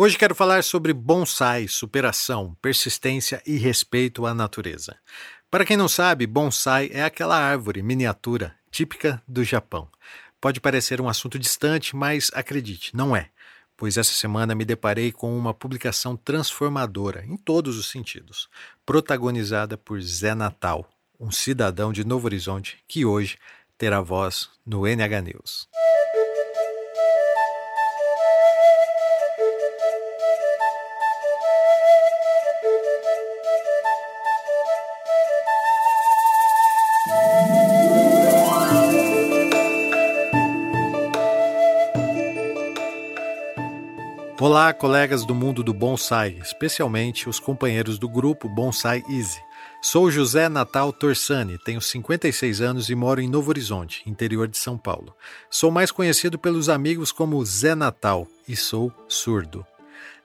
Hoje quero falar sobre bonsai, superação, persistência e respeito à natureza. Para quem não sabe, bonsai é aquela árvore miniatura típica do Japão. Pode parecer um assunto distante, mas acredite, não é. Pois essa semana me deparei com uma publicação transformadora em todos os sentidos, protagonizada por Zé Natal, um cidadão de Novo Horizonte que hoje terá voz no NH News. Olá, colegas do mundo do bonsai, especialmente os companheiros do grupo Bonsai Easy. Sou José Natal Torsani, tenho 56 anos e moro em Novo Horizonte, interior de São Paulo. Sou mais conhecido pelos amigos como Zé Natal e sou surdo.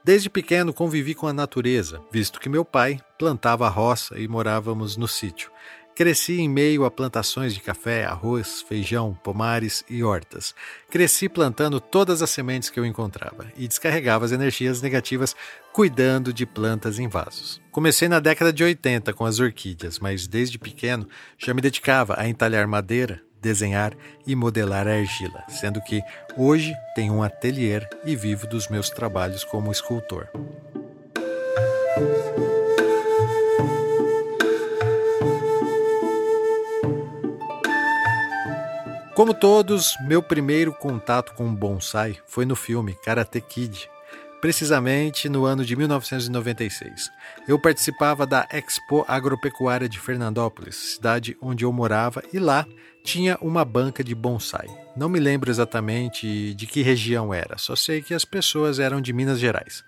Desde pequeno convivi com a natureza, visto que meu pai plantava roça e morávamos no sítio. Cresci em meio a plantações de café, arroz, feijão, pomares e hortas. Cresci plantando todas as sementes que eu encontrava e descarregava as energias negativas cuidando de plantas em vasos. Comecei na década de 80 com as orquídeas, mas desde pequeno já me dedicava a entalhar madeira, desenhar e modelar a argila, sendo que hoje tenho um ateliê e vivo dos meus trabalhos como escultor. Como todos, meu primeiro contato com bonsai foi no filme Karate Kid, precisamente no ano de 1996. Eu participava da Expo Agropecuária de Fernandópolis, cidade onde eu morava, e lá tinha uma banca de bonsai. Não me lembro exatamente de que região era, só sei que as pessoas eram de Minas Gerais.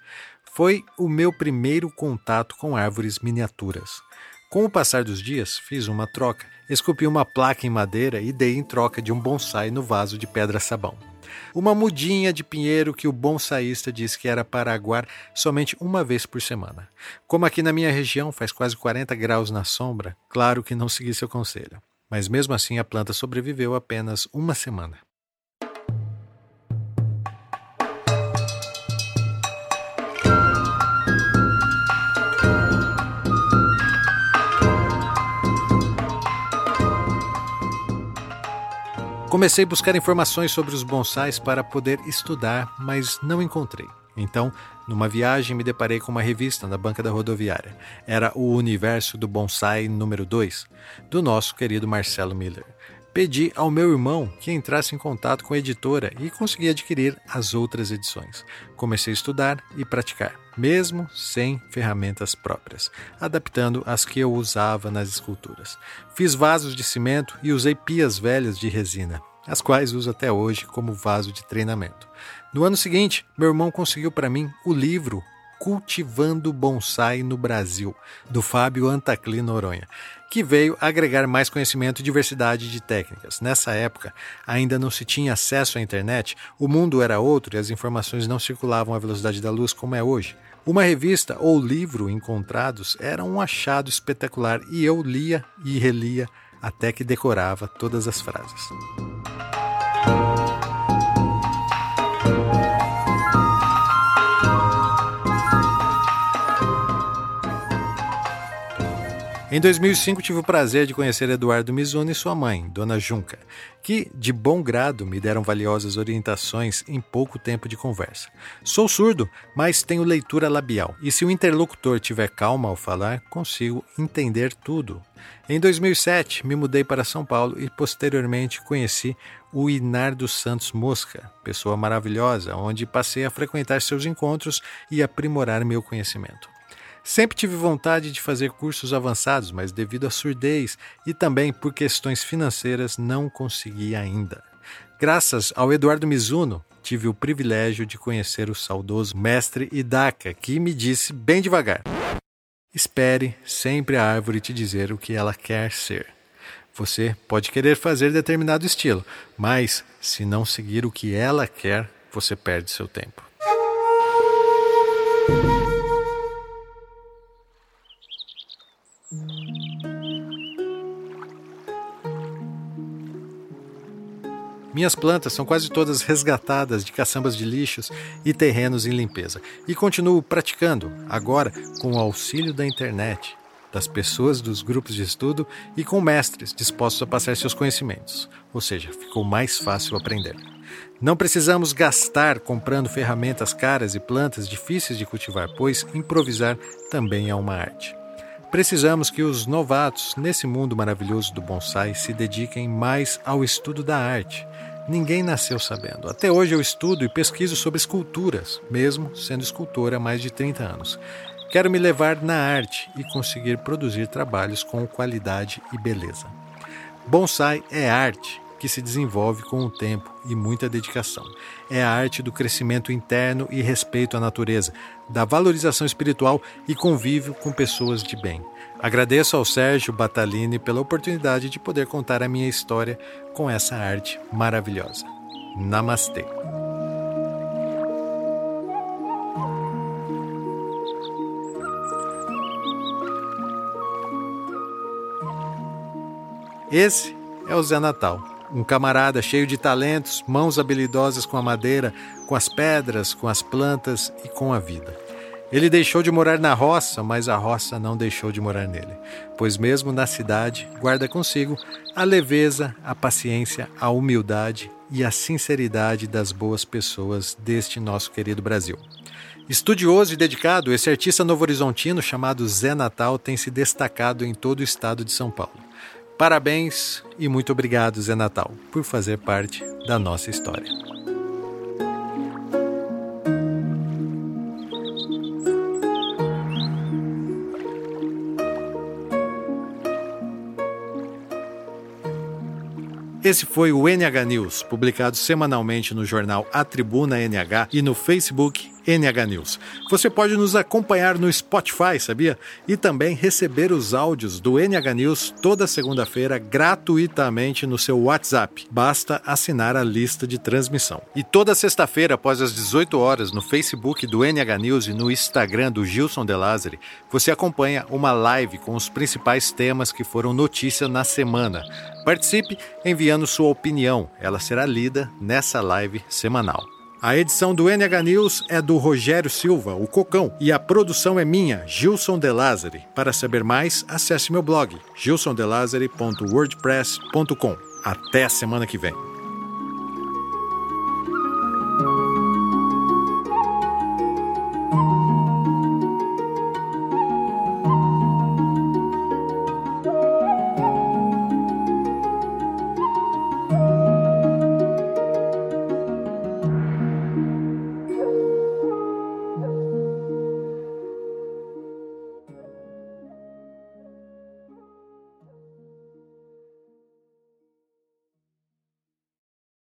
Foi o meu primeiro contato com árvores miniaturas. Com o passar dos dias, fiz uma troca. Esculpi uma placa em madeira e dei em troca de um bonsai no vaso de pedra-sabão. Uma mudinha de pinheiro que o bonsaísta disse que era para aguar somente uma vez por semana. Como aqui na minha região faz quase 40 graus na sombra, claro que não segui seu conselho. Mas mesmo assim a planta sobreviveu apenas uma semana. Comecei a buscar informações sobre os bonsais para poder estudar, mas não encontrei. Então, numa viagem, me deparei com uma revista na banca da rodoviária. Era o Universo do Bonsai número 2, do nosso querido Marcelo Miller. Pedi ao meu irmão que entrasse em contato com a editora e consegui adquirir as outras edições. Comecei a estudar e praticar, mesmo sem ferramentas próprias, adaptando as que eu usava nas esculturas. Fiz vasos de cimento e usei pias velhas de resina, as quais uso até hoje como vaso de treinamento. No ano seguinte, meu irmão conseguiu para mim o livro Cultivando Bonsai no Brasil, do Fábio Antacli Noronha, que veio agregar mais conhecimento e diversidade de técnicas. Nessa época, ainda não se tinha acesso à internet, o mundo era outro e as informações não circulavam à velocidade da luz como é hoje. Uma revista ou livro encontrados era um achado espetacular e eu lia e relia até que decorava todas as frases. Em 2005 tive o prazer de conhecer Eduardo Mizuno e sua mãe, Dona Junca, que de bom grado me deram valiosas orientações em pouco tempo de conversa. Sou surdo, mas tenho leitura labial, e se o interlocutor tiver calma ao falar, consigo entender tudo. Em 2007, me mudei para São Paulo e posteriormente conheci o Inardo Santos Mosca, pessoa maravilhosa, onde passei a frequentar seus encontros e aprimorar meu conhecimento. Sempre tive vontade de fazer cursos avançados, mas devido à surdez e também por questões financeiras não consegui ainda. Graças ao Eduardo Mizuno, tive o privilégio de conhecer o saudoso mestre Idaka, que me disse bem devagar: Espere sempre a árvore te dizer o que ela quer ser. Você pode querer fazer determinado estilo, mas se não seguir o que ela quer, você perde seu tempo. Minhas plantas são quase todas resgatadas de caçambas de lixos e terrenos em limpeza. E continuo praticando, agora com o auxílio da internet, das pessoas dos grupos de estudo e com mestres dispostos a passar seus conhecimentos. Ou seja, ficou mais fácil aprender. Não precisamos gastar comprando ferramentas caras e plantas difíceis de cultivar, pois improvisar também é uma arte. Precisamos que os novatos nesse mundo maravilhoso do bonsai se dediquem mais ao estudo da arte. Ninguém nasceu sabendo. Até hoje eu estudo e pesquiso sobre esculturas, mesmo sendo escultor há mais de 30 anos. Quero me levar na arte e conseguir produzir trabalhos com qualidade e beleza. Bonsai é arte que se desenvolve com o tempo e muita dedicação. É a arte do crescimento interno e respeito à natureza, da valorização espiritual e convívio com pessoas de bem. Agradeço ao Sérgio Batalini pela oportunidade de poder contar a minha história com essa arte maravilhosa. Namastê. Esse é o Zé Natal um camarada cheio de talentos, mãos habilidosas com a madeira, com as pedras, com as plantas e com a vida. Ele deixou de morar na roça, mas a roça não deixou de morar nele, pois mesmo na cidade guarda consigo a leveza, a paciência, a humildade e a sinceridade das boas pessoas deste nosso querido Brasil. Estudioso e dedicado, esse artista novo-horizontino chamado Zé Natal tem se destacado em todo o estado de São Paulo. Parabéns e muito obrigado, Zé Natal, por fazer parte da nossa história. Esse foi o NH News, publicado semanalmente no jornal A Tribuna NH e no Facebook NH News. Você pode nos acompanhar no Spotify, sabia? E também receber os áudios do NH News toda segunda-feira gratuitamente no seu WhatsApp. Basta assinar a lista de transmissão. E toda sexta-feira, após as 18 horas, no Facebook do NH News e no Instagram do Gilson De Lázari, você acompanha uma live com os principais temas que foram notícia na semana. Participe enviando sua opinião, ela será lida nessa live semanal. A edição do NH News é do Rogério Silva, o Cocão, e a produção é minha, Gilson De Lázari. Para saber mais, acesse meu blog gilsondelazari.wordpress.com. Até a semana que vem.